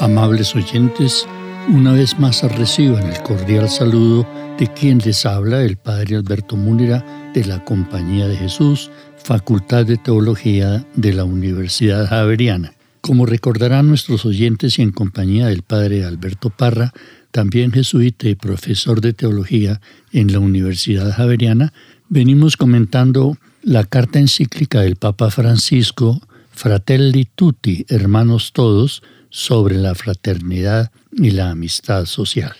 Amables oyentes, una vez más reciban el cordial saludo de quien les habla, el Padre Alberto Múnera de la Compañía de Jesús, Facultad de Teología de la Universidad Javeriana. Como recordarán nuestros oyentes y en compañía del Padre Alberto Parra, también jesuita y profesor de teología en la Universidad Javeriana, venimos comentando la carta encíclica del Papa Francisco, Fratelli Tutti, hermanos todos, sobre la fraternidad y la amistad social.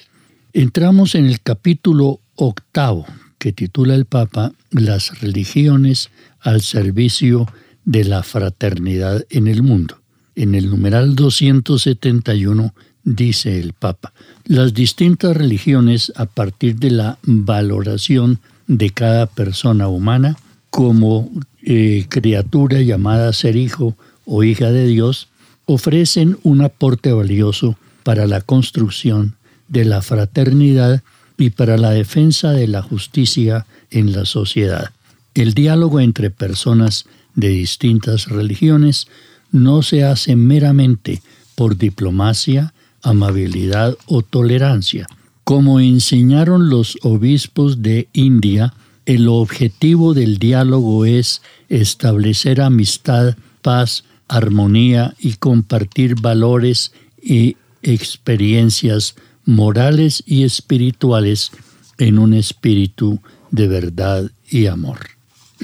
Entramos en el capítulo octavo que titula el Papa Las religiones al servicio de la fraternidad en el mundo. En el numeral 271 dice el Papa, las distintas religiones a partir de la valoración de cada persona humana como eh, criatura llamada ser hijo o hija de Dios, ofrecen un aporte valioso para la construcción de la fraternidad y para la defensa de la justicia en la sociedad. El diálogo entre personas de distintas religiones no se hace meramente por diplomacia, amabilidad o tolerancia. Como enseñaron los obispos de India, el objetivo del diálogo es establecer amistad, paz armonía y compartir valores y experiencias morales y espirituales en un espíritu de verdad y amor.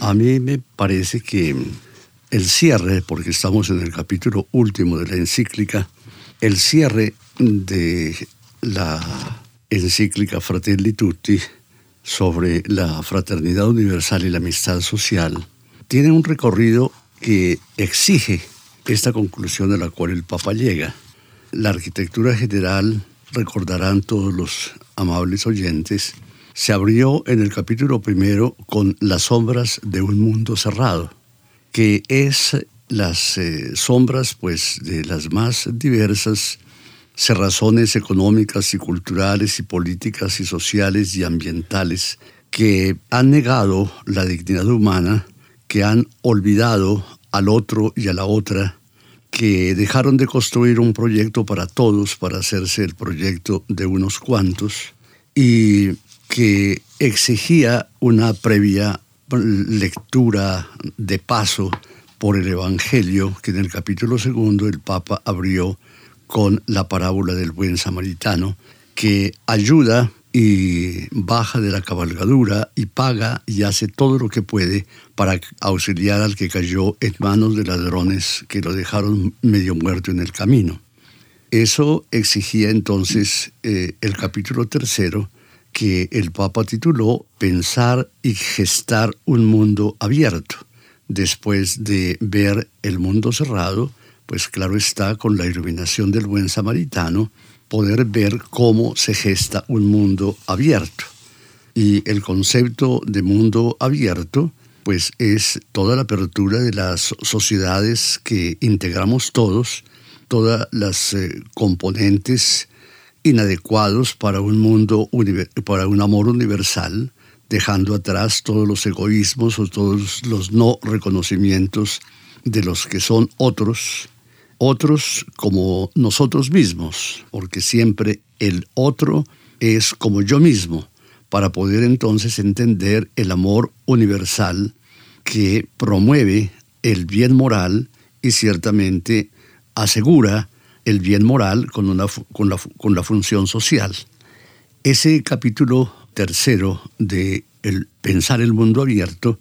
A mí me parece que el cierre, porque estamos en el capítulo último de la encíclica, el cierre de la encíclica Fratelli Tutti sobre la fraternidad universal y la amistad social, tiene un recorrido que exige esta conclusión a la cual el Papa llega. La arquitectura general, recordarán todos los amables oyentes, se abrió en el capítulo primero con las sombras de un mundo cerrado, que es las eh, sombras pues de las más diversas cerrazones económicas y culturales y políticas y sociales y ambientales que han negado la dignidad humana, que han olvidado al otro y a la otra, que dejaron de construir un proyecto para todos, para hacerse el proyecto de unos cuantos, y que exigía una previa lectura de paso por el Evangelio, que en el capítulo segundo el Papa abrió con la parábola del buen samaritano, que ayuda y baja de la cabalgadura y paga y hace todo lo que puede para auxiliar al que cayó en manos de ladrones que lo dejaron medio muerto en el camino. Eso exigía entonces eh, el capítulo tercero que el Papa tituló Pensar y gestar un mundo abierto. Después de ver el mundo cerrado, pues claro está, con la iluminación del buen samaritano, poder ver cómo se gesta un mundo abierto. Y el concepto de mundo abierto, pues es toda la apertura de las sociedades que integramos todos, todas las eh, componentes inadecuados para un mundo, para un amor universal, dejando atrás todos los egoísmos o todos los no reconocimientos de los que son otros otros como nosotros mismos, porque siempre el otro es como yo mismo, para poder entonces entender el amor universal que promueve el bien moral y ciertamente asegura el bien moral con, una, con, la, con la función social. Ese capítulo tercero de el Pensar el Mundo Abierto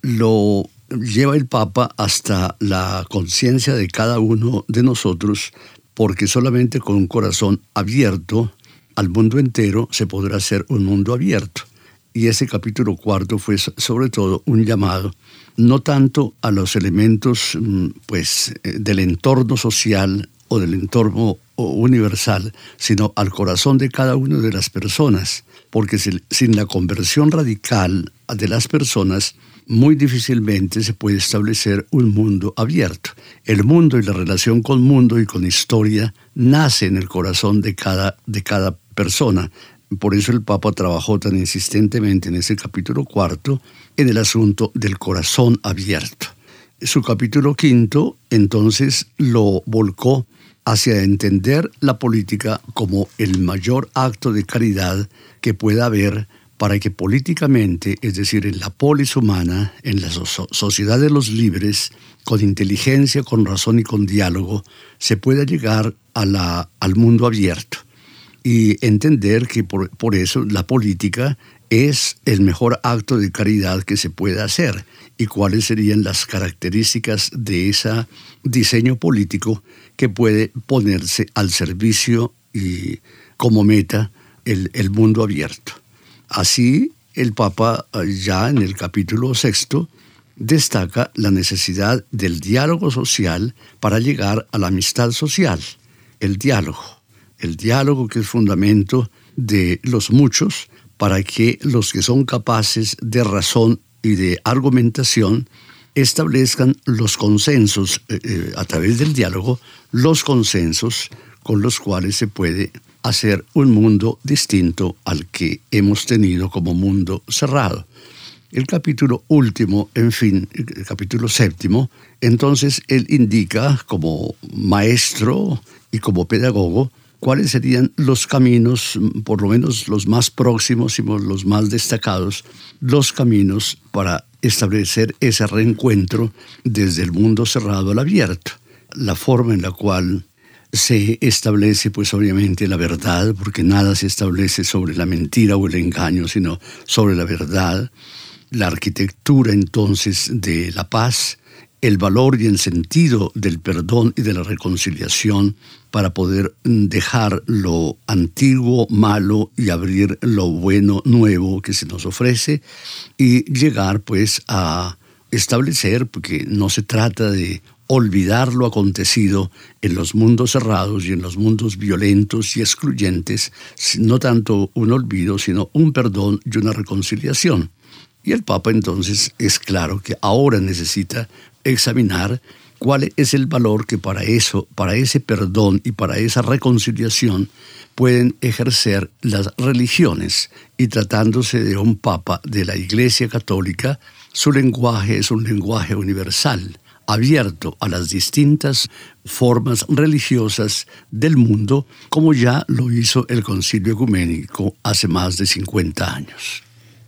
lo lleva el Papa hasta la conciencia de cada uno de nosotros, porque solamente con un corazón abierto al mundo entero se podrá hacer un mundo abierto. Y ese capítulo cuarto fue sobre todo un llamado no tanto a los elementos mm, pues, eh, del entorno social o del entorno universal, sino al corazón de cada una de las personas, porque sin la conversión radical de las personas, muy difícilmente se puede establecer un mundo abierto. El mundo y la relación con mundo y con historia nace en el corazón de cada, de cada persona. Por eso el Papa trabajó tan insistentemente en ese capítulo cuarto en el asunto del corazón abierto. Su capítulo quinto entonces lo volcó hacia entender la política como el mayor acto de caridad que pueda haber para que políticamente, es decir, en la polis humana, en la sociedad de los libres, con inteligencia, con razón y con diálogo, se pueda llegar al mundo abierto y entender que por, eso la política es el mejor acto de caridad que se pueda hacer y cuáles serían las características de ese diseño político que puede ponerse al servicio y como meta el mundo abierto. Así, el Papa eh, ya en el capítulo sexto destaca la necesidad del diálogo social para llegar a la amistad social. El diálogo, el diálogo que es fundamento de los muchos para que los que son capaces de razón y de argumentación establezcan los consensos eh, eh, a través del diálogo, los consensos con los cuales se puede hacer un mundo distinto al que hemos tenido como mundo cerrado. El capítulo último, en fin, el capítulo séptimo, entonces él indica como maestro y como pedagogo cuáles serían los caminos, por lo menos los más próximos y los más destacados, los caminos para establecer ese reencuentro desde el mundo cerrado al abierto. La forma en la cual se establece pues obviamente la verdad, porque nada se establece sobre la mentira o el engaño, sino sobre la verdad, la arquitectura entonces de la paz, el valor y el sentido del perdón y de la reconciliación para poder dejar lo antiguo, malo y abrir lo bueno, nuevo que se nos ofrece y llegar pues a establecer, porque no se trata de olvidar lo acontecido en los mundos cerrados y en los mundos violentos y excluyentes, no tanto un olvido, sino un perdón y una reconciliación. Y el Papa entonces es claro que ahora necesita examinar cuál es el valor que para eso, para ese perdón y para esa reconciliación pueden ejercer las religiones. Y tratándose de un Papa de la Iglesia Católica, su lenguaje es un lenguaje universal abierto a las distintas formas religiosas del mundo, como ya lo hizo el Concilio Ecuménico hace más de 50 años.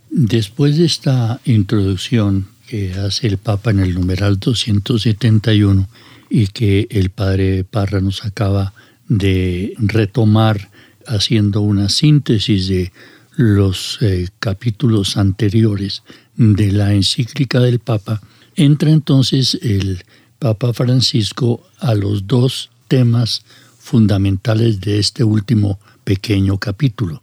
Después de esta introducción que hace el Papa en el numeral 271 y que el Padre Parra nos acaba de retomar haciendo una síntesis de los eh, capítulos anteriores de la encíclica del Papa, entra entonces el Papa Francisco a los dos temas fundamentales de este último pequeño capítulo.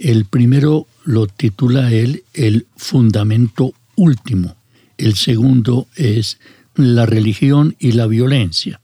El primero lo titula él el fundamento último. El segundo es la religión y la violencia.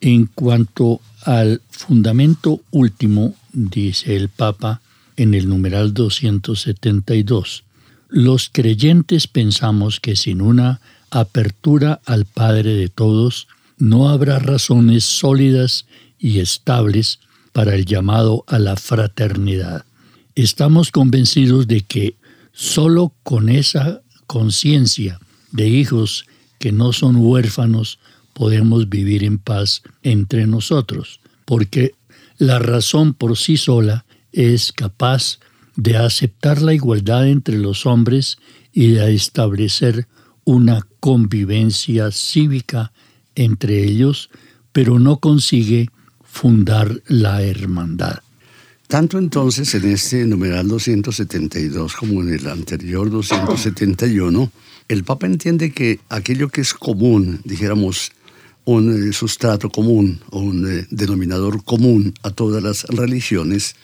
En cuanto al fundamento último, dice el Papa en el numeral 272, los creyentes pensamos que sin una apertura al Padre de todos, no habrá razones sólidas y estables para el llamado a la fraternidad. Estamos convencidos de que sólo con esa conciencia de hijos que no son huérfanos podemos vivir en paz entre nosotros, porque la razón por sí sola es capaz de aceptar la igualdad entre los hombres y de establecer una convivencia cívica entre ellos, pero no consigue fundar la hermandad. Tanto entonces en este numeral 272 como en el anterior 271, el Papa entiende que aquello que es común, dijéramos, un eh, sustrato común o un eh, denominador común a todas las religiones,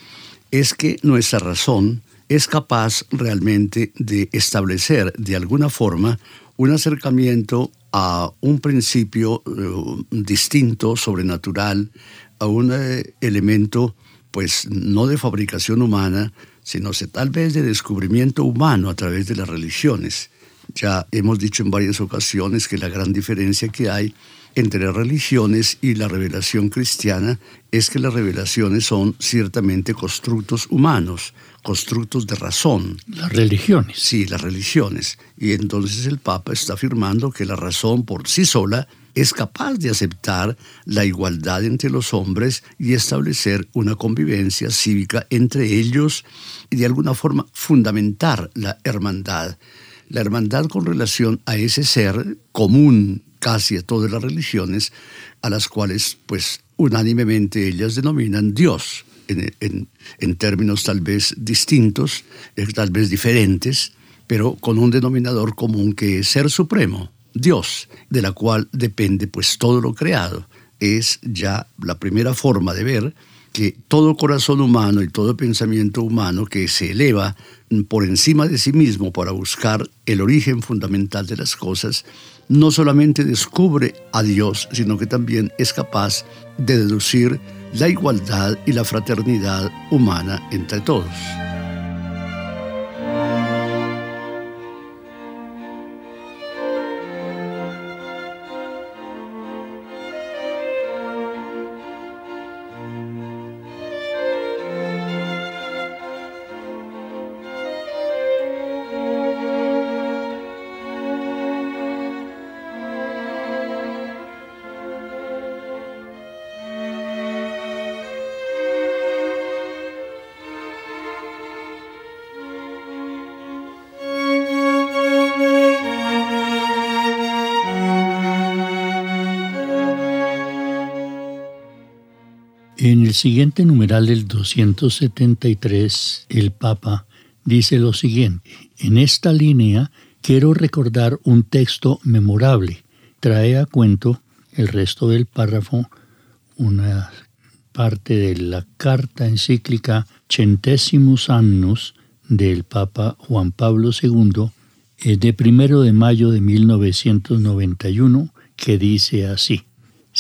es que nuestra razón es capaz realmente de establecer de alguna forma un acercamiento a un principio eh, distinto, sobrenatural, a un elemento pues no de fabricación humana, sino tal vez de descubrimiento humano a través de las religiones. Ya hemos dicho en varias ocasiones que la gran diferencia que hay entre las religiones y la revelación cristiana es que las revelaciones son ciertamente constructos humanos, constructos de razón. Las religiones. Sí, las religiones. Y entonces el Papa está afirmando que la razón por sí sola es capaz de aceptar la igualdad entre los hombres y establecer una convivencia cívica entre ellos y de alguna forma fundamentar la hermandad. La hermandad con relación a ese ser común casi a todas las religiones, a las cuales pues unánimemente ellas denominan Dios, en, términos tal vez distintos, eh, tal vez diferentes, pero con un denominador común que es ser supremo, Dios, de la cual depende pues todo lo creado. Es ya la primera forma de ver que todo corazón humano y todo pensamiento humano que se eleva por encima de sí mismo para buscar el origen fundamental de las cosas, no solamente descubre a Dios, sino que también es capaz de deducir la igualdad y la fraternidad humana entre todos. En el siguiente numeral del 273, el Papa dice lo siguiente. En esta línea quiero recordar un texto memorable. Trae a cuento el resto del párrafo una parte de la carta encíclica Centesimus Annus del Papa Juan Pablo II de primero de mayo de 1991 que dice así.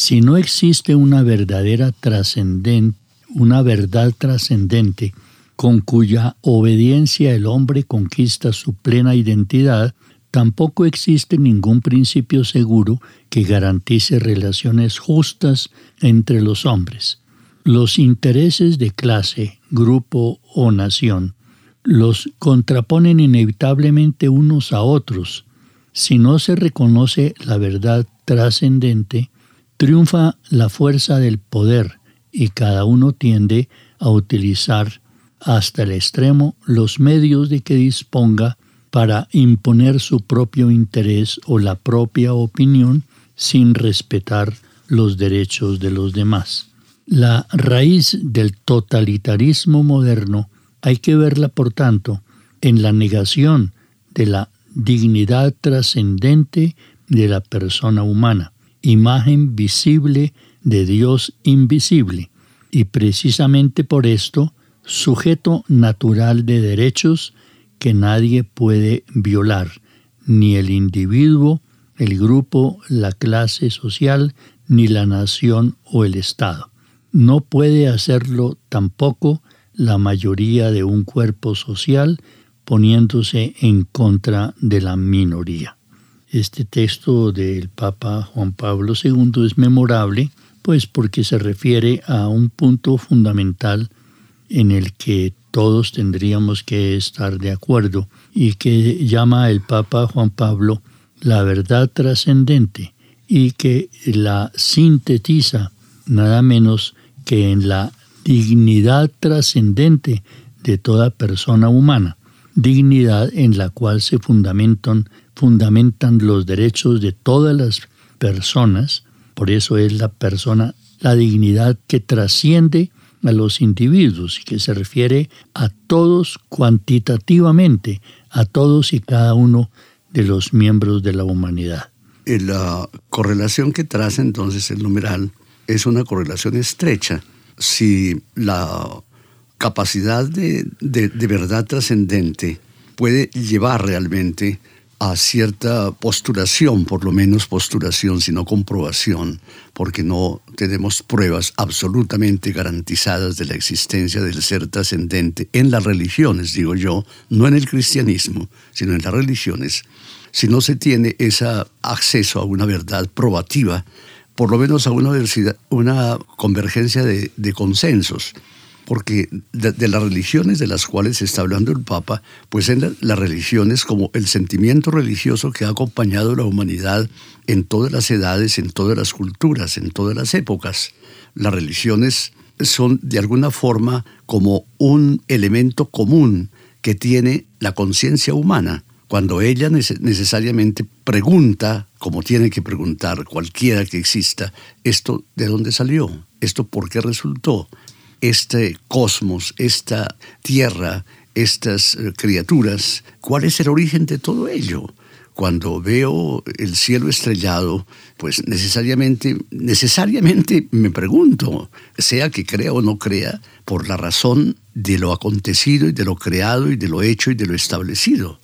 Si no existe una verdadera trascendente, una verdad trascendente con cuya obediencia el hombre conquista su plena identidad, tampoco existe ningún principio seguro que garantice relaciones justas entre los hombres. Los intereses de clase, grupo o nación los contraponen inevitablemente unos a otros. Si no se reconoce la verdad trascendente, triunfa la fuerza del poder y cada uno tiende a utilizar hasta el extremo los medios de que disponga para imponer su propio interés o la propia opinión sin respetar los derechos de los demás. La raíz del totalitarismo moderno hay que verla, por tanto, en la negación de la dignidad trascendente de la persona humana imagen visible de Dios invisible, y precisamente por esto, sujeto natural de derechos que nadie puede violar, ni el individuo, el grupo, la clase social, ni la nación o el Estado. No puede hacerlo tampoco la mayoría de un cuerpo social poniéndose en contra de la minoría. Este texto del Papa Juan Pablo II es memorable, pues porque se refiere a un punto fundamental en el que todos tendríamos que estar de acuerdo y que llama el Papa Juan Pablo la verdad trascendente, y que la sintetiza nada menos que en la dignidad trascendente de toda persona humana, dignidad en la cual se fundamentan, fundamentan los derechos de todas las personas, por eso es la persona, la dignidad que trasciende a los individuos y que se refiere a todos cuantitativamente, a todos y cada uno de los miembros de la humanidad. La correlación que traza entonces el numeral es una correlación estrecha. Si la capacidad de, de, verdad trascendente puede llevar realmente a cierta postulación, por lo menos postulación, sino comprobación, porque no tenemos pruebas absolutamente garantizadas de la existencia del ser trascendente en las religiones, digo yo, no en el cristianismo, sino en las religiones. Si no se tiene ese acceso a una verdad probativa, por lo menos a una, una convergencia de consensos porque de, las religiones de las cuales está hablando el Papa, pues en las religiones como el sentimiento religioso que ha acompañado a la humanidad en todas las edades, en todas las culturas, en todas las épocas. Las religiones son de alguna forma como un elemento común que tiene la conciencia humana. Cuando ella necesariamente pregunta, como tiene que preguntar cualquiera que exista, ¿esto de dónde salió? ¿Esto por qué resultó? Este cosmos, esta tierra, estas eh, criaturas, ¿cuál es el origen de todo ello? Cuando veo el cielo estrellado, pues necesariamente, necesariamente me pregunto, sea que crea o no crea, por la razón de lo acontecido y de lo creado y de lo hecho y de lo establecido.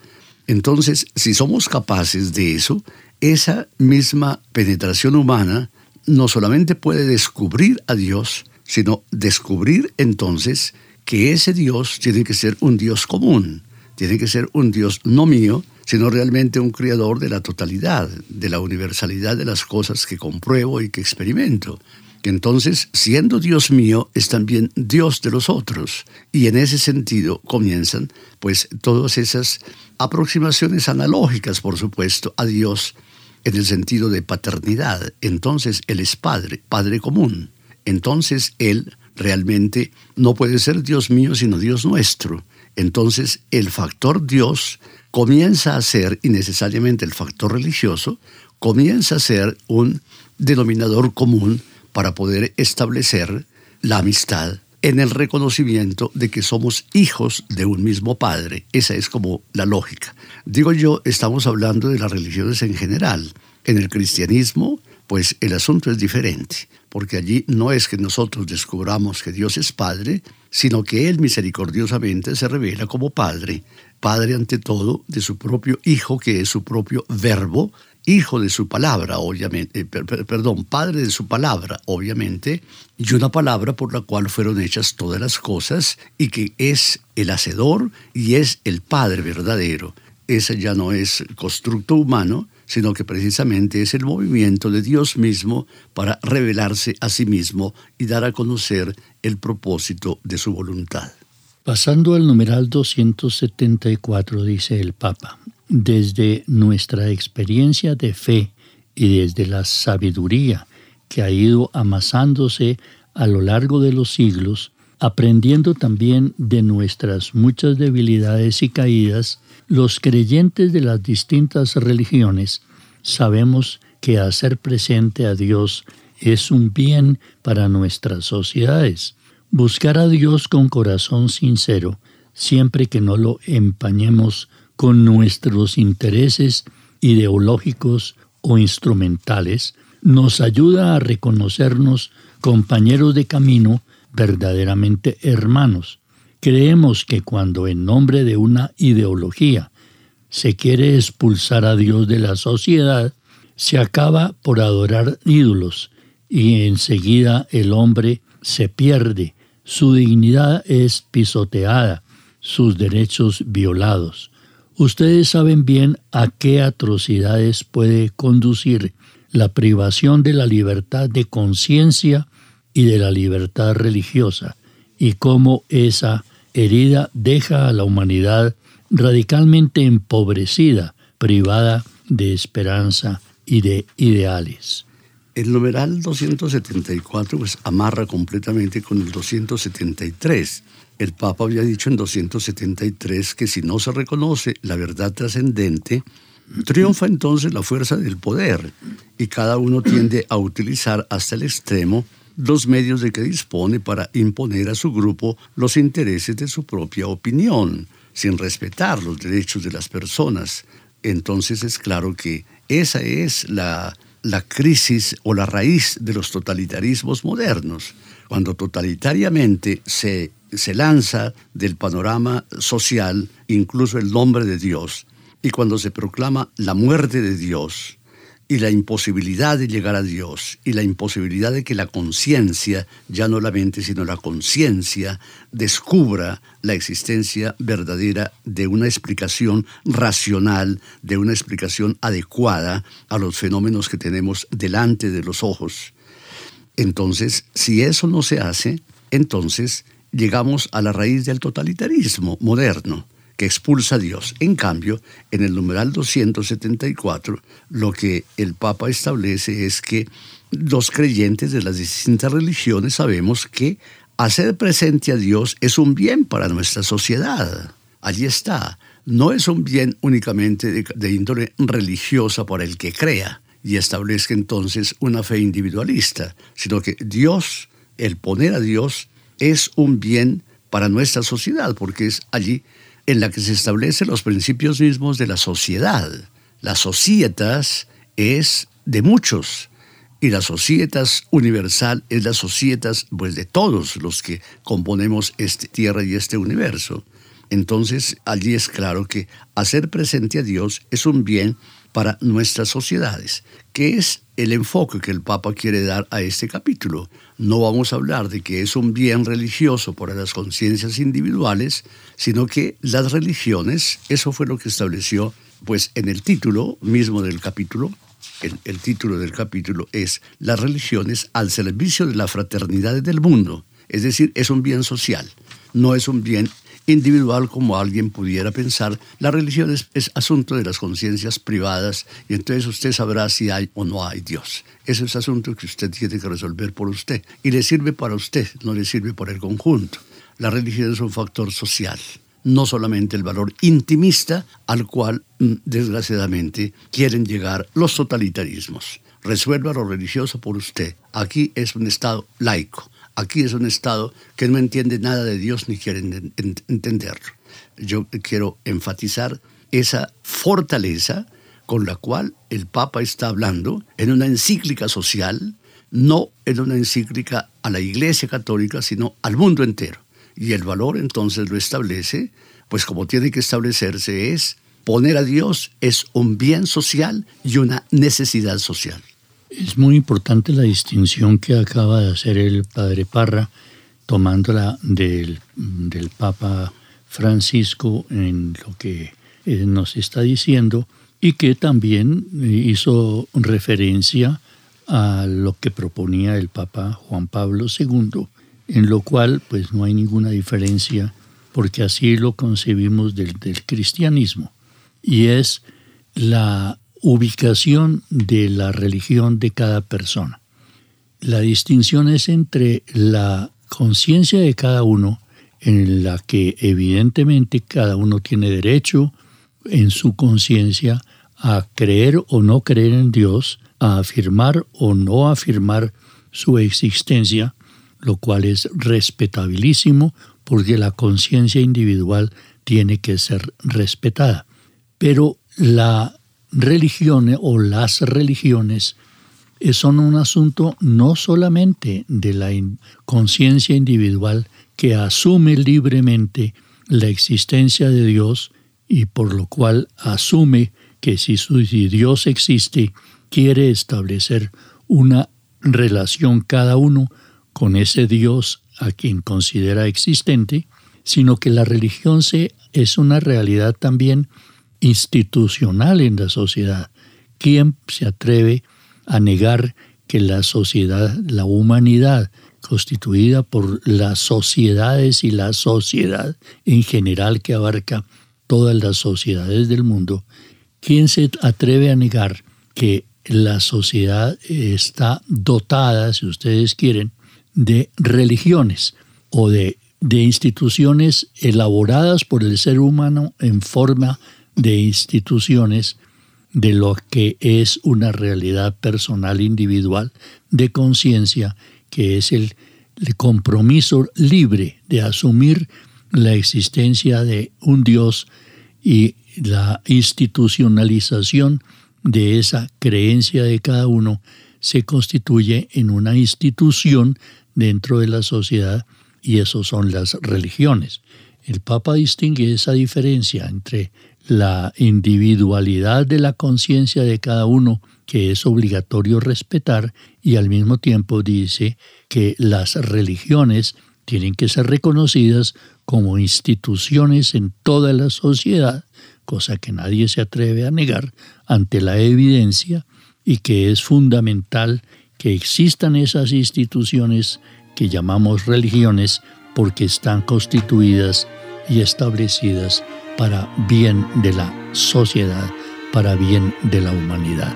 Entonces, si somos capaces de eso, esa misma penetración humana no solamente puede descubrir a Dios, sino descubrir entonces que ese Dios tiene que ser un Dios común, tiene que ser un Dios no mío, sino realmente un creador de la totalidad, de la universalidad de las cosas que compruebo y que experimento. Que entonces, siendo Dios mío, es también Dios de los otros. Y en ese sentido comienzan pues todas esas aproximaciones analógicas, por supuesto, a Dios en el sentido de paternidad. Entonces Él es Padre, Padre común entonces Él realmente no puede ser Dios mío, sino Dios nuestro. Entonces el factor Dios comienza a ser, y necesariamente el factor religioso, comienza a ser un denominador común para poder establecer la amistad en el reconocimiento de que somos hijos de un mismo Padre. Esa es como la lógica. Digo yo, estamos hablando de las religiones en general. En el cristianismo, pues el asunto es diferente porque allí no es que nosotros descubramos que Dios es Padre, sino que Él misericordiosamente se revela como Padre, Padre ante todo de su propio Hijo, que es su propio verbo, Hijo de su palabra, obviamente, eh, perdón, Padre de su palabra, obviamente, y una palabra por la cual fueron hechas todas las cosas, y que es el Hacedor y es el Padre verdadero. Ese ya no es constructo humano, sino que precisamente es el movimiento de Dios mismo para revelarse a sí mismo y dar a conocer el propósito de su voluntad. Pasando al numeral 274, dice el Papa, desde nuestra experiencia de fe y desde la sabiduría que ha ido amasándose a lo largo de los siglos, aprendiendo también de nuestras muchas debilidades y caídas, los creyentes de las distintas religiones sabemos que hacer presente a Dios es un bien para nuestras sociedades. Buscar a Dios con corazón sincero, siempre que no lo empañemos con nuestros intereses ideológicos o instrumentales, nos ayuda a reconocernos compañeros de camino verdaderamente hermanos. Creemos que cuando en nombre de una ideología se quiere expulsar a Dios de la sociedad, se acaba por adorar ídolos y enseguida el hombre se pierde, su dignidad es pisoteada, sus derechos violados. Ustedes saben bien a qué atrocidades puede conducir la privación de la libertad de conciencia y de la libertad religiosa, y cómo esa herida deja a la humanidad radicalmente empobrecida, privada de esperanza y de ideales. El numeral 274 pues, amarra completamente con el 273. El Papa había dicho en 273 que si no se reconoce la verdad trascendente, triunfa entonces la fuerza del poder y cada uno tiende a utilizar hasta el extremo los medios de que dispone para imponer a su grupo los intereses de su propia opinión, sin respetar los derechos de las personas. Entonces es claro que esa es la la crisis o la raíz de los totalitarismos modernos, cuando totalitariamente se, se lanza del panorama social incluso el nombre de Dios, y cuando se proclama la muerte de Dios, y la imposibilidad de llegar a Dios y la imposibilidad de que la conciencia, ya no la mente, sino la conciencia, descubra la existencia verdadera de una explicación racional, de una explicación adecuada a los fenómenos que tenemos delante de los ojos. Entonces, si eso no se hace, entonces llegamos a la raíz del totalitarismo moderno que expulsa a Dios. En cambio, en el numeral 274, lo que el Papa establece es que los creyentes de las distintas religiones sabemos que hacer presente a Dios es un bien para nuestra sociedad. Allí está. No es un bien únicamente de, índole religiosa para el que crea y establezca entonces una fe individualista, sino que Dios, el poner a Dios, es un bien para nuestra sociedad, porque es allí en la que se establecen los principios mismos de la sociedad. La societas es de muchos y la societas universal es la societas pues de todos los que componemos esta tierra y este universo. Entonces allí es claro que hacer presente a Dios es un bien para nuestras sociedades, que es el enfoque que el Papa quiere dar a este capítulo. No vamos a hablar de que es un bien religioso para las conciencias individuales, sino que las religiones, eso fue lo que estableció pues en el título mismo del capítulo, el, título del capítulo es Las religiones al servicio de la fraternidad del mundo, es decir, es un bien social, no es un bien individual como alguien pudiera pensar. La religión es, asunto de las conciencias privadas y entonces usted sabrá si hay o no hay Dios. Ese es asunto que usted tiene que resolver por usted y le sirve para usted, no le sirve para el conjunto. La religión es un factor social, no solamente el valor intimista al cual, mm, desgraciadamente, quieren llegar los totalitarismos. Resuelva lo religioso por usted. Aquí es un Estado laico Aquí es un Estado que no entiende nada de Dios ni quiere entenderlo. Yo quiero enfatizar esa fortaleza con la cual el Papa está hablando en una encíclica social, no en una encíclica a la Iglesia Católica, sino al mundo entero. Y el valor entonces lo establece, pues como tiene que establecerse es poner a Dios es un bien social y una necesidad social. Es muy importante la distinción que acaba de hacer el padre Parra, tomándola del, del Papa Francisco en lo que eh, nos está diciendo y que también hizo referencia a lo que proponía el Papa Juan Pablo II, en lo cual pues no hay ninguna diferencia porque así lo concebimos del, del cristianismo. Y es la ubicación de la religión de cada persona. La distinción es entre la conciencia de cada uno, en la que evidentemente cada uno tiene derecho en su conciencia a creer o no creer en Dios, a afirmar o no afirmar su existencia, lo cual es respetabilísimo porque la conciencia individual tiene que ser respetada. Pero la religiones o las religiones eh, son un asunto no solamente de la conciencia individual que asume libremente la existencia de Dios y por lo cual asume que si, Dios existe, quiere establecer una relación cada uno con ese Dios a quien considera existente, sino que la religión es una realidad también institucional en la sociedad. ¿Quién se atreve a negar que la sociedad, la humanidad, constituida por las sociedades y la sociedad en general que abarca todas las sociedades del mundo, ¿quién se atreve a negar que la sociedad está dotada, si ustedes quieren, de religiones o de, de instituciones elaboradas por el ser humano en forma de instituciones de lo que es una realidad personal individual de conciencia, que es el, compromiso libre de asumir la existencia de un Dios y la institucionalización de esa creencia de cada uno se constituye en una institución dentro de la sociedad y eso son las religiones. El Papa distingue esa diferencia entre la individualidad de la conciencia de cada uno que es obligatorio respetar y al mismo tiempo dice que las religiones tienen que ser reconocidas como instituciones en toda la sociedad, cosa que nadie se atreve a negar ante la evidencia y que es fundamental que existan esas instituciones que llamamos religiones porque están constituidas y establecidas para bien de la sociedad, para bien de la humanidad.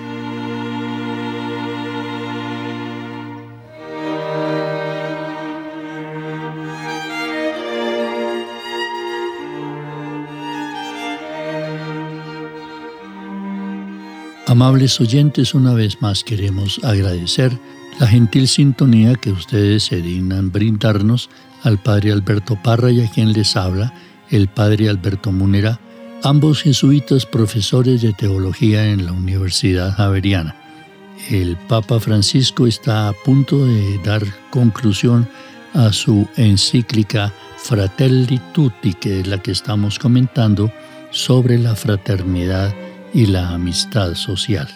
Amables oyentes, una vez más queremos agradecer la gentil sintonía que ustedes se dignan brindarnos al Padre Alberto Parra y a quien les habla, el Padre Alberto Munera, ambos jesuitas profesores de teología en la Universidad Javeriana. El Papa Francisco está a punto de dar conclusión a su encíclica Fratelli Tutti, que es la que estamos comentando, sobre la fraternidad y la amistad social.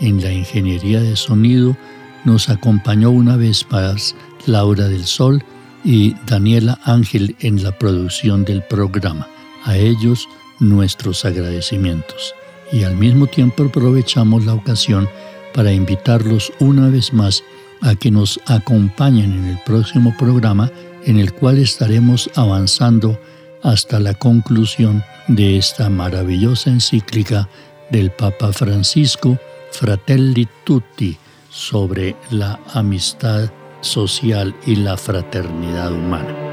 En la ingeniería de sonido nos acompañó una vez más Laura del Sol y Daniela Ángel en la producción del programa. A ellos nuestros agradecimientos. Y al mismo tiempo aprovechamos la ocasión para invitarlos una vez más a que nos acompañen en el próximo programa en el cual estaremos avanzando hasta la conclusión de esta maravillosa encíclica del Papa Francisco, Fratelli Tutti, sobre la amistad social y la fraternidad humana.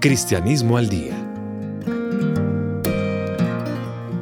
Cristianismo al Día.